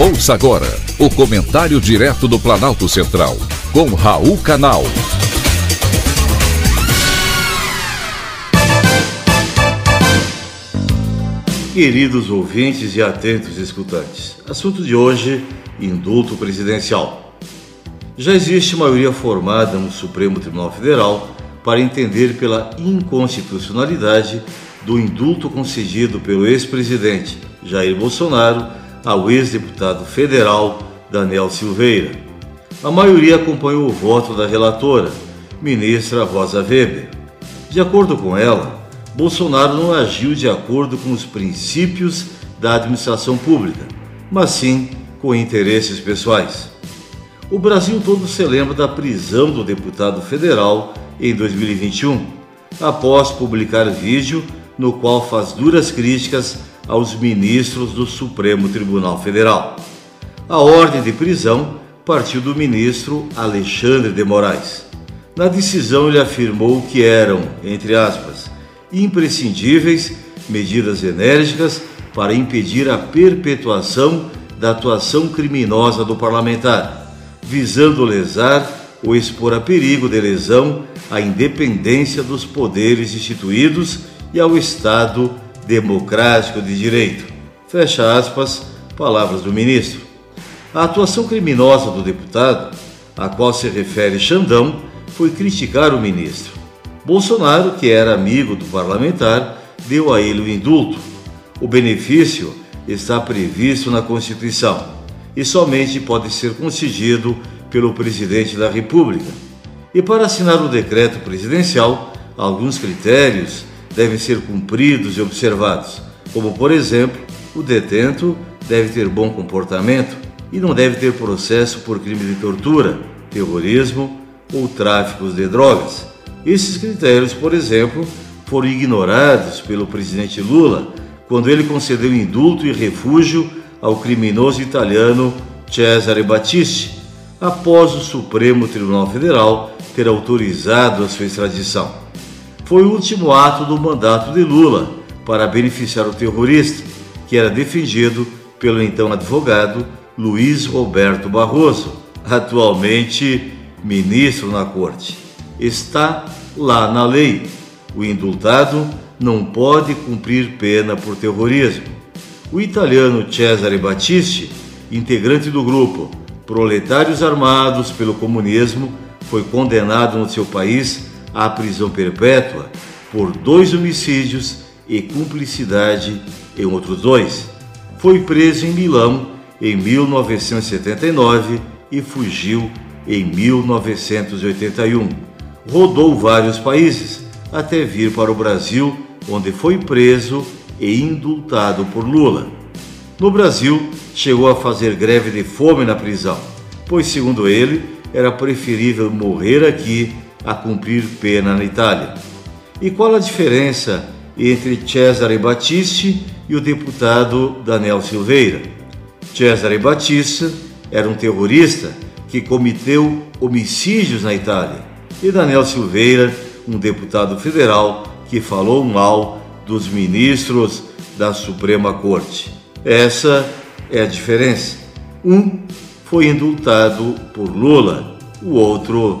Ouça agora o comentário direto do Planalto Central, com Raul Canal. Queridos ouvintes e atentos escutantes, assunto de hoje: indulto presidencial. Já existe maioria formada no Supremo Tribunal Federal para entender pela inconstitucionalidade do indulto concedido pelo ex-presidente Jair Bolsonaro ao ex-deputado federal Daniel Silveira. A maioria acompanhou o voto da relatora, ministra Rosa Weber. De acordo com ela, Bolsonaro não agiu de acordo com os princípios da administração pública, mas sim com interesses pessoais. O Brasil todo se lembra da prisão do deputado federal em 2021, após publicar vídeo no qual faz duras críticas aos ministros do Supremo Tribunal Federal. A ordem de prisão partiu do ministro Alexandre de Moraes. Na decisão, ele afirmou que eram, entre aspas, imprescindíveis medidas enérgicas para impedir a perpetuação da atuação criminosa do parlamentar, visando lesar ou expor a perigo de lesão à independência dos poderes instituídos e ao Estado democrático de direito. Fecha aspas, palavras do ministro. A atuação criminosa do deputado, a qual se refere Xandão, foi criticar o ministro. Bolsonaro, que era amigo do parlamentar, deu a ele o indulto. O benefício está previsto na Constituição e somente pode ser concedido pelo presidente da República. E para assinar o decreto presidencial, alguns critérios devem ser cumpridos e observados, como, por exemplo, o detento deve ter bom comportamento e não deve ter processo por crime de tortura, terrorismo ou tráfico de drogas. Esses critérios, por exemplo, foram ignorados pelo presidente Lula quando ele concedeu indulto e refúgio ao criminoso italiano Cesare Battisti, após o Supremo Tribunal Federal ter autorizado a sua extradição foi o último ato do mandato de Lula para beneficiar o terrorista, que era defendido pelo então advogado Luiz Roberto Barroso, atualmente ministro na corte. Está lá na lei. O indultado não pode cumprir pena por terrorismo. O italiano Cesare Battisti, integrante do grupo Proletários Armados pelo Comunismo, foi condenado no seu país à prisão perpétua por dois homicídios e cumplicidade em outros dois. Foi preso em Milão em 1979 e fugiu em 1981. Rodou vários países até vir para o Brasil, onde foi preso e indultado por Lula. No Brasil, chegou a fazer greve de fome na prisão, pois, segundo ele, era preferível morrer aqui a cumprir pena na Itália. E qual a diferença entre Cesare Battisti e o deputado Daniel Silveira? Cesare Battisti era um terrorista que cometeu homicídios na Itália, e Daniel Silveira, um deputado federal que falou mal dos ministros da Suprema Corte. Essa é a diferença. Um foi indultado por Lula, o outro